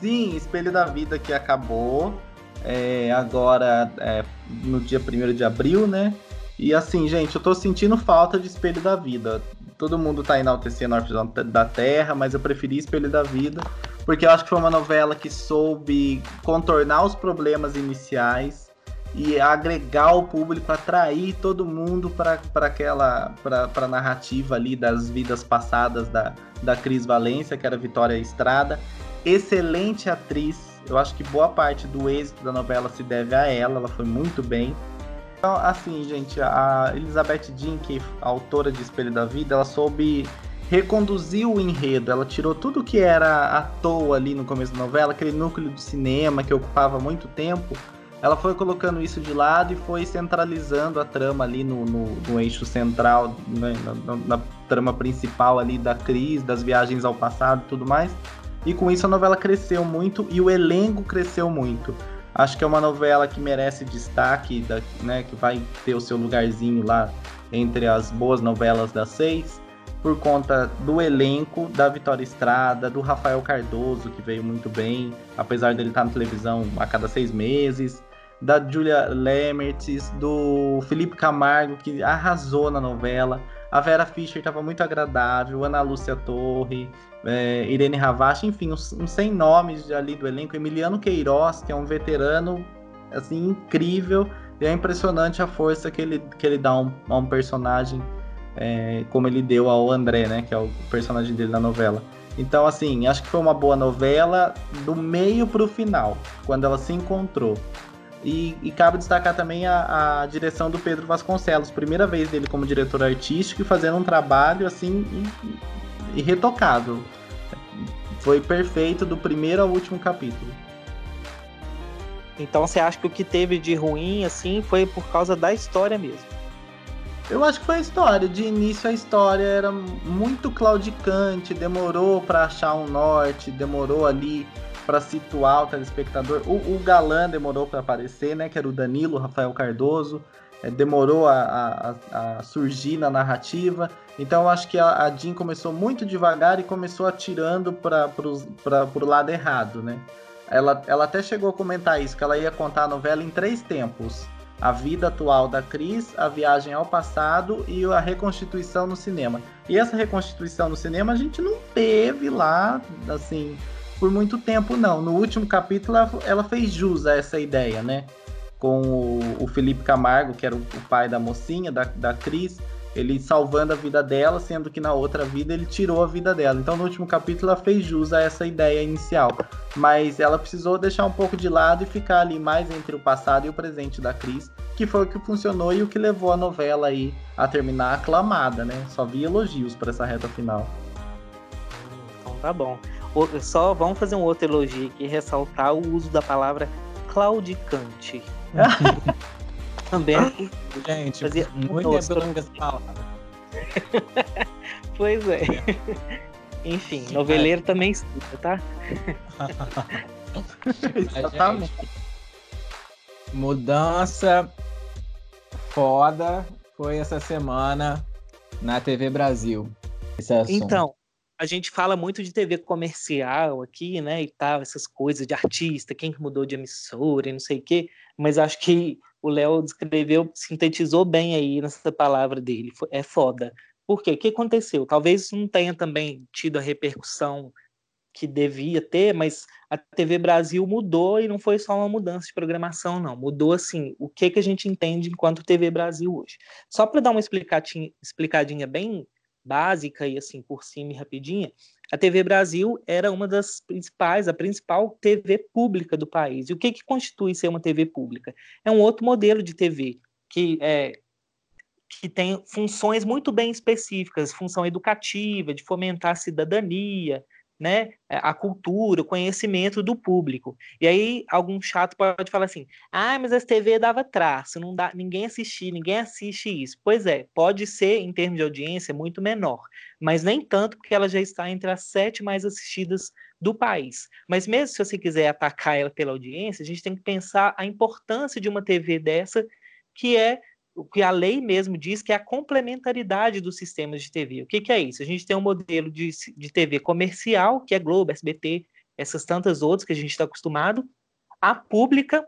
Sim, Espelho da Vida que acabou. É, agora, é, no dia 1 de abril, né? E assim, gente, eu tô sentindo falta de Espelho da Vida todo mundo tá enaltecendo Orfeão da Terra, mas eu preferi Espelho da Vida, porque eu acho que foi uma novela que soube contornar os problemas iniciais e agregar o público, atrair todo mundo para aquela para narrativa ali das vidas passadas da, da Cris Valência, que era Vitória Estrada. Excelente atriz. Eu acho que boa parte do êxito da novela se deve a ela, ela foi muito bem. Então, assim, gente, a Elizabeth Jean, que é autora de Espelho da Vida, ela soube reconduziu o enredo, ela tirou tudo que era à toa ali no começo da novela, aquele núcleo do cinema que ocupava muito tempo, ela foi colocando isso de lado e foi centralizando a trama ali no, no, no eixo central, né, na, na, na, trama principal ali da Cris, das viagens ao passado e tudo mais. E com isso a novela cresceu muito e o elenco cresceu muito. Acho que é uma novela que merece destaque, da, né, que vai ter o seu lugarzinho lá entre as boas novelas das seis, por conta do elenco, da Vitória Estrada, do Rafael Cardoso, que veio muito bem, apesar dele estar na televisão a cada seis meses, da Julia Lemertz, do Felipe Camargo, que arrasou na novela. A Vera Fischer estava muito agradável, Ana Lúcia Torre, é, Irene Ravache, enfim, uns, uns 100 nomes ali do elenco. Emiliano Queiroz, que é um veterano assim incrível, e é impressionante a força que ele, que ele dá a um, um personagem é, como ele deu ao André, né, que é o personagem dele na novela. Então, assim, acho que foi uma boa novela do meio para o final, quando ela se encontrou. E, e cabe destacar também a, a, direção do Pedro Vasconcelos, primeira vez dele como diretor artístico e fazendo um trabalho assim irretocável. Foi perfeito do primeiro ao último capítulo. Então você acha que o que teve de ruim assim foi por causa da história mesmo? Eu acho que foi a história. De início a história era muito claudicante, demorou para achar um norte, demorou ali para situar o telespectador. O, o galã demorou para aparecer, né? Que era o Danilo Rafael Cardoso. É, demorou a, a, a, surgir na narrativa. Então eu acho que a, a Jean começou muito devagar e começou atirando para o lado errado, né? Ela, ela até chegou a comentar isso, que ela ia contar a novela em três tempos. A vida atual da Cris, a viagem ao passado e a reconstituição no cinema. E essa reconstituição no cinema a gente não teve lá, assim, por muito tempo, não. No último capítulo, ela, fez jus a essa ideia, né? Com o, o Felipe Camargo, que era o, o, pai da mocinha, da, da Cris, ele salvando a vida dela, sendo que na outra vida ele tirou a vida dela. Então, no último capítulo, ela fez jus a essa ideia inicial. Mas ela precisou deixar um pouco de lado e ficar ali mais entre o passado e o presente da Cris, que foi o que funcionou e o que levou a novela aí a terminar aclamada, né? Só vi elogios para essa reta final. Então tá bom. Só vamos fazer um outro elogio aqui, ressaltar o uso da palavra claudicante. Também. Gente, fazia muito lembrando essa palavra. pois é. Enfim, noveleiro também escuta, tá? Exatamente. Mudança foda foi essa semana na TV Brasil. Então, a gente fala muito de TV comercial aqui, né, e tal, essas coisas de artista, quem que mudou de emissora e não sei o quê, mas acho que o Léo descreveu, sintetizou bem aí nessa palavra dele, é foda. Por quê? O que aconteceu? Talvez não tenha também tido a repercussão que devia ter, mas a TV Brasil mudou e não foi só uma mudança de programação, não. Mudou, assim, o que, que a gente entende enquanto TV Brasil hoje. Só para dar uma explicadinha bem básica e assim por cima e rapidinha, a TV Brasil era uma das principais, a principal TV pública do país. E o que, que constitui ser uma TV pública? É um outro modelo de TV que é, que tem funções muito bem específicas, função educativa, de fomentar a cidadania, né, é, a cultura, o conhecimento do público. E aí algum chato pode falar assim: "Ah, mas a TV dava traço, não dá, ninguém assistia, ninguém assiste isso". Pois é, pode ser em termos de audiência muito menor, mas nem tanto porque ela já está entre as sete mais assistidas do país. Mas mesmo se você quiser atacar ela pela audiência, a gente tem que pensar a importância de uma TV dessa que é o que a lei mesmo diz que é a complementaridade dos sistemas de TV. O que, que é isso? A gente tem um modelo de, de TV comercial, que é Globo, SBT, essas tantas outras que a gente está acostumado, a pública,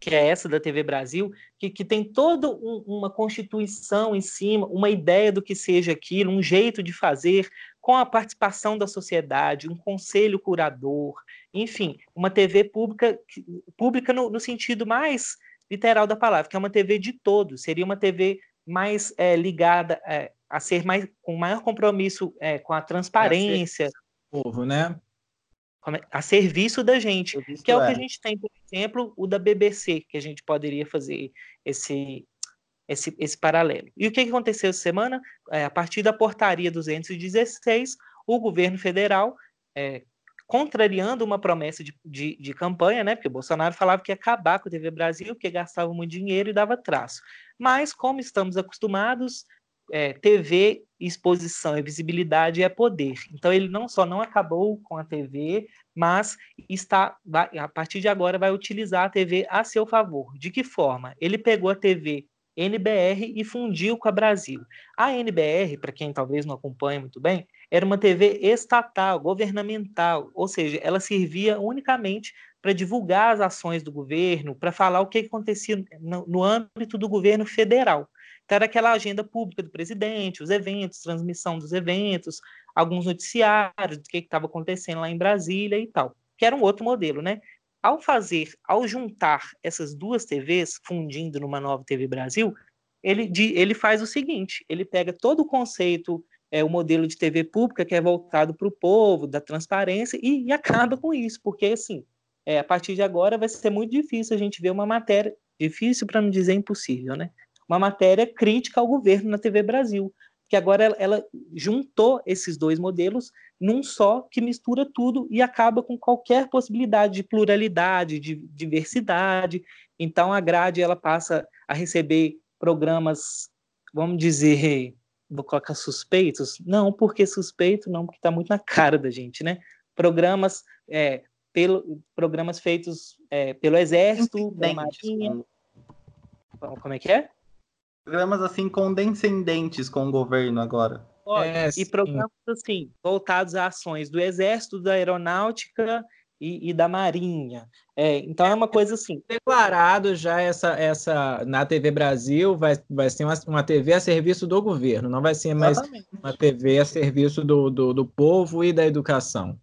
que é essa da TV Brasil, que, que tem toda um, uma constituição em cima, uma ideia do que seja aquilo, um jeito de fazer, com a participação da sociedade, um conselho curador, enfim, uma TV pública, pública no, no sentido mais literal da palavra, que é uma TV de todos, seria uma TV mais é, ligada é, a ser mais com maior compromisso é, com a transparência. É a povo, né? É, a serviço da gente, serviço que é o que a gente tem, por exemplo, o da BBC, que a gente poderia fazer esse esse, esse paralelo. E o que aconteceu essa semana? É, a partir da portaria 216, o governo federal, é, contrariando uma promessa de, de, de, campanha, né? Porque o Bolsonaro falava que ia acabar com a TV Brasil, porque gastava muito dinheiro e dava traço. Mas, como estamos acostumados, é, TV, exposição e visibilidade é poder. Então, ele não só não acabou com a TV, mas está vai, a partir de agora vai utilizar a TV a seu favor. De que forma? Ele pegou a TV NBR e fundiu com a Brasil. A NBR, para quem talvez não acompanhe muito bem, era uma TV estatal, governamental, ou seja, ela servia unicamente para divulgar as ações do governo, para falar o que acontecia no, no âmbito do governo federal. Então, era aquela agenda pública do presidente, os eventos, transmissão dos eventos, alguns noticiários do que estava acontecendo lá em Brasília e tal, que era um outro modelo, né? Ao fazer, ao juntar essas duas TVs, fundindo numa nova TV Brasil, ele, ele faz o seguinte: ele pega todo o conceito, é, o modelo de TV pública que é voltado para o povo, da transparência, e, e, acaba com isso, porque assim, é, a partir de agora vai ser muito difícil a gente ver uma matéria, difícil para não dizer impossível, né? Uma matéria crítica ao governo na TV Brasil, que agora ela, ela, juntou esses dois modelos num só que mistura tudo e acaba com qualquer possibilidade de pluralidade, de diversidade. Então a grade ela passa a receber programas, vamos dizer, vou colocar suspeitos? Não, porque suspeito não, porque está muito na cara da gente, né? Programas é, pelo, programas feitos é, pelo Exército, pela Marinha. Como é que é? Programas assim condescendentes com o governo agora. É, e programas assim, voltados a ações do Exército, da Aeronáutica e, e da Marinha. É, então é uma coisa assim. Declarado já essa, essa na TV Brasil vai, vai ser uma, uma TV a serviço do governo, não vai ser mais Exatamente. uma TV a serviço do, do, do povo e da educação.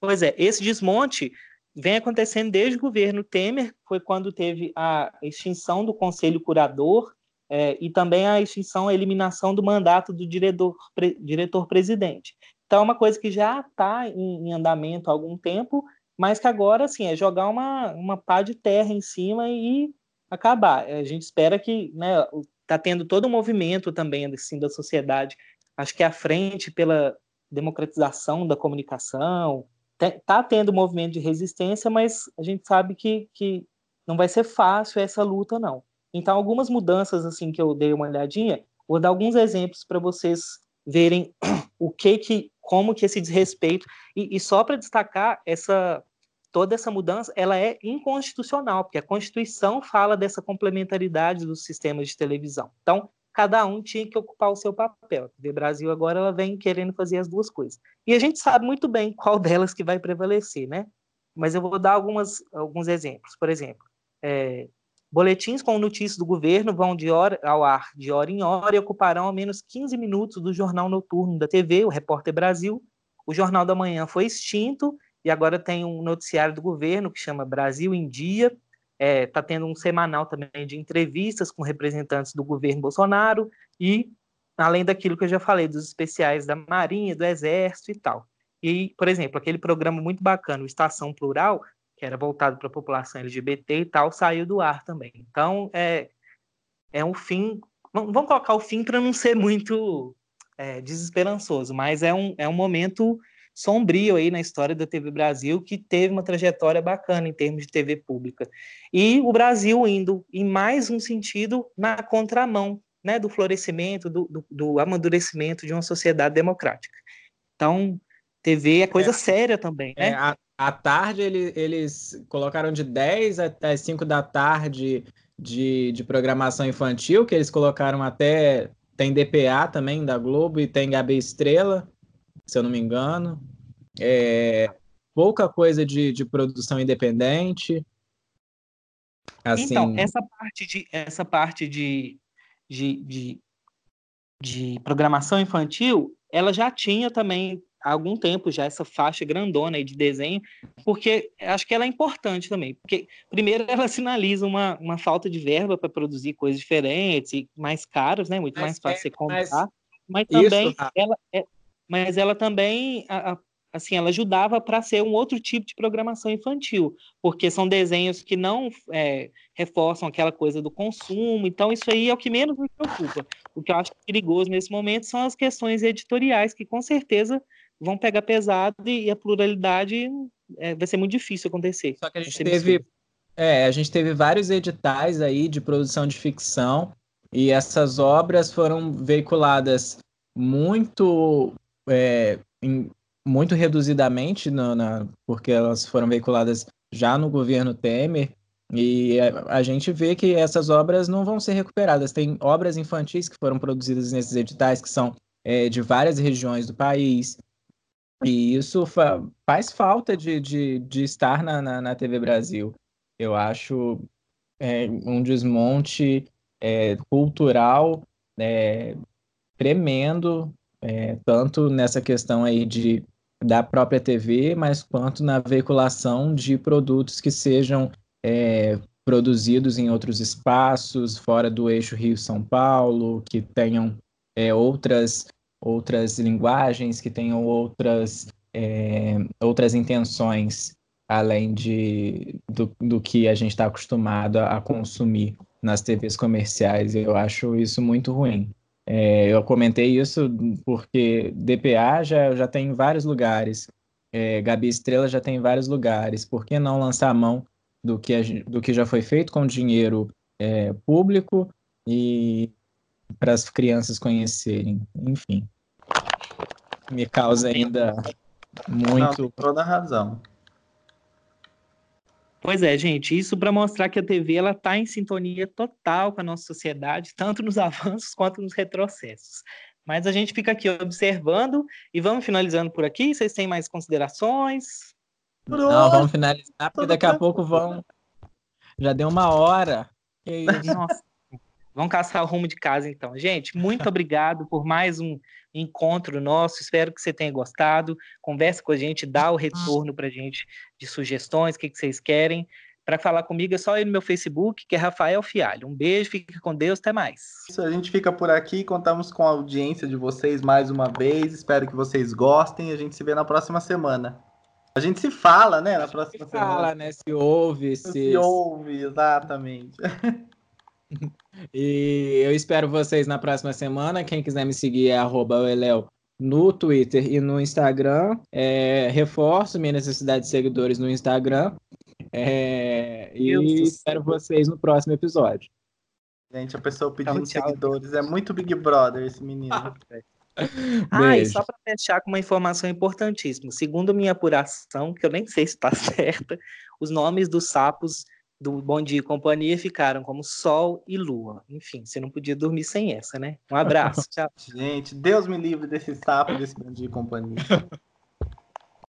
Pois é, esse desmonte vem acontecendo desde o governo Temer, foi quando teve a extinção do Conselho Curador é, e também a extinção, a eliminação do mandato do diretor, pre, diretor-presidente. Então, é uma coisa que já está em, em, andamento há algum tempo, mas que agora, assim, é jogar uma, uma pá de terra em cima e acabar. A gente espera que, né, está tendo todo um movimento também, assim, da sociedade, acho que à frente pela democratização da comunicação, está tendo movimento de resistência, mas a gente sabe que, que não vai ser fácil essa luta, não. Então, algumas mudanças assim que eu dei uma olhadinha, vou dar alguns exemplos para vocês verem o que que, como que esse desrespeito e, e só para destacar essa toda essa mudança, ela é inconstitucional, porque a Constituição fala dessa complementaridade dos sistemas de televisão. Então, cada um tinha que ocupar o seu papel. TV Brasil agora ela vem querendo fazer as duas coisas. E a gente sabe muito bem qual delas que vai prevalecer, né? Mas eu vou dar algumas, alguns exemplos. Por exemplo, é, Boletins com notícias do governo vão de hora ao ar de hora em hora e ocuparão ao menos 15 minutos do jornal noturno da TV, o Repórter Brasil. O Jornal da Manhã foi extinto e agora tem um noticiário do governo que chama Brasil em Dia. Está é, tá tendo um semanal também de entrevistas com representantes do governo Bolsonaro e, além daquilo que eu já falei, dos especiais da Marinha, do Exército e tal. E, por exemplo, aquele programa muito bacana, o Estação Plural, que era voltado para a população LGBT e tal, saiu do ar também. Então, é, é um fim. Vamos colocar o fim para não ser muito é, desesperançoso, mas é um, é um momento sombrio aí na história da TV Brasil, que teve uma trajetória bacana em termos de TV pública. E o Brasil indo em mais um sentido na contramão né, do florescimento, do, do, do amadurecimento de uma sociedade democrática. Então, TV é coisa é, séria também, né? É, a, à tarde, ele, eles colocaram de 10 até 5 da tarde de, de programação infantil, que eles colocaram até. Tem DPA também da Globo e tem Gabi Estrela, se eu não me engano. É, pouca coisa de, de produção independente. Assim... Então, essa parte de, essa parte de, de, de, de programação infantil, ela já tinha também há algum tempo já essa faixa grandona aí de desenho, porque acho que ela é importante também. Porque, primeiro, ela sinaliza uma, uma falta de verba para produzir coisas diferentes e mais caras, né? Muito mas, mais fácil é, você comprar. Mas, mas também, isso, ela, é, mas ela também a, a, assim, ela ajudava para ser um outro tipo de programação infantil, porque são desenhos que não é, reforçam aquela coisa do consumo, então isso aí é o que menos me preocupa. O que eu acho perigoso nesse momento são as questões editoriais, que com certeza vão pegar pesado e a pluralidade é, vai ser muito difícil acontecer. Só que a gente teve, é, a gente teve vários editais aí de produção de ficção e essas obras foram veiculadas muito é, em, muito reduzidamente, no, na, porque elas foram veiculadas já no governo Temer, e a, a, gente vê que essas obras não vão ser recuperadas. Tem obras infantis que foram produzidas nesses editais, que são é, de várias regiões do país, e isso fa faz falta de, de, de estar na, na, na, TV Brasil. Eu acho é, um desmonte é, cultural é, tremendo, é, tanto nessa questão aí de da própria TV, mas quanto na veiculação de produtos que sejam é, produzidos em outros espaços, fora do eixo Rio-São Paulo, que tenham é, outras, outras linguagens, que tenham outras, é, outras intenções, além de, do, do que a gente está acostumado a, a consumir nas TVs comerciais. Eu acho isso muito ruim. É, eu comentei isso porque DPA já, já tem em vários lugares, é, Gabi Estrela já tem em vários lugares. Por que não lançar a mão do que, a, do que já foi feito com dinheiro é, público e para as crianças conhecerem? Enfim, me causa ainda muito. Não, toda razão. Pois é, gente, isso para mostrar que a TV ela está em sintonia total com a nossa sociedade, tanto nos avanços quanto nos retrocessos. Mas a gente fica aqui observando e vamos finalizando por aqui. Vocês têm mais considerações? Não, vamos finalizar, porque daqui a pouco vão. Já deu uma hora. Nossa. Vamos caçar o rumo de casa, então. Gente, muito obrigado por mais um encontro nosso. Espero que você tenha gostado. Converse com a gente, dá o retorno para a gente de sugestões, o que, que vocês querem. Para falar comigo é só ir no meu Facebook, que é Rafael Fialho. Um beijo, fique com Deus, até mais. Isso, a gente fica por aqui, contamos com a audiência de vocês mais uma vez. Espero que vocês gostem. A gente se vê na próxima semana. A gente se fala, né, na próxima se semana. Fala, né? Se ouve, se, se ouve, exatamente. E eu espero vocês na próxima semana. Quem quiser me seguir é Eléu no Twitter e no Instagram. É, reforço minha necessidade de seguidores no Instagram. É, e espero vocês no próximo episódio. Gente, a pessoa pedindo tchau, seguidores. É muito Big Brother esse menino. ah, e só para fechar com uma informação importantíssima. Segundo minha apuração, que eu nem sei se está certa, os nomes dos sapos do Bom Dia e Companhia ficaram como Sol e Lua. Enfim, você não podia dormir sem essa, né? Um abraço, tchau. Gente, Deus me livre desse sapo desse Bom Dia e Companhia.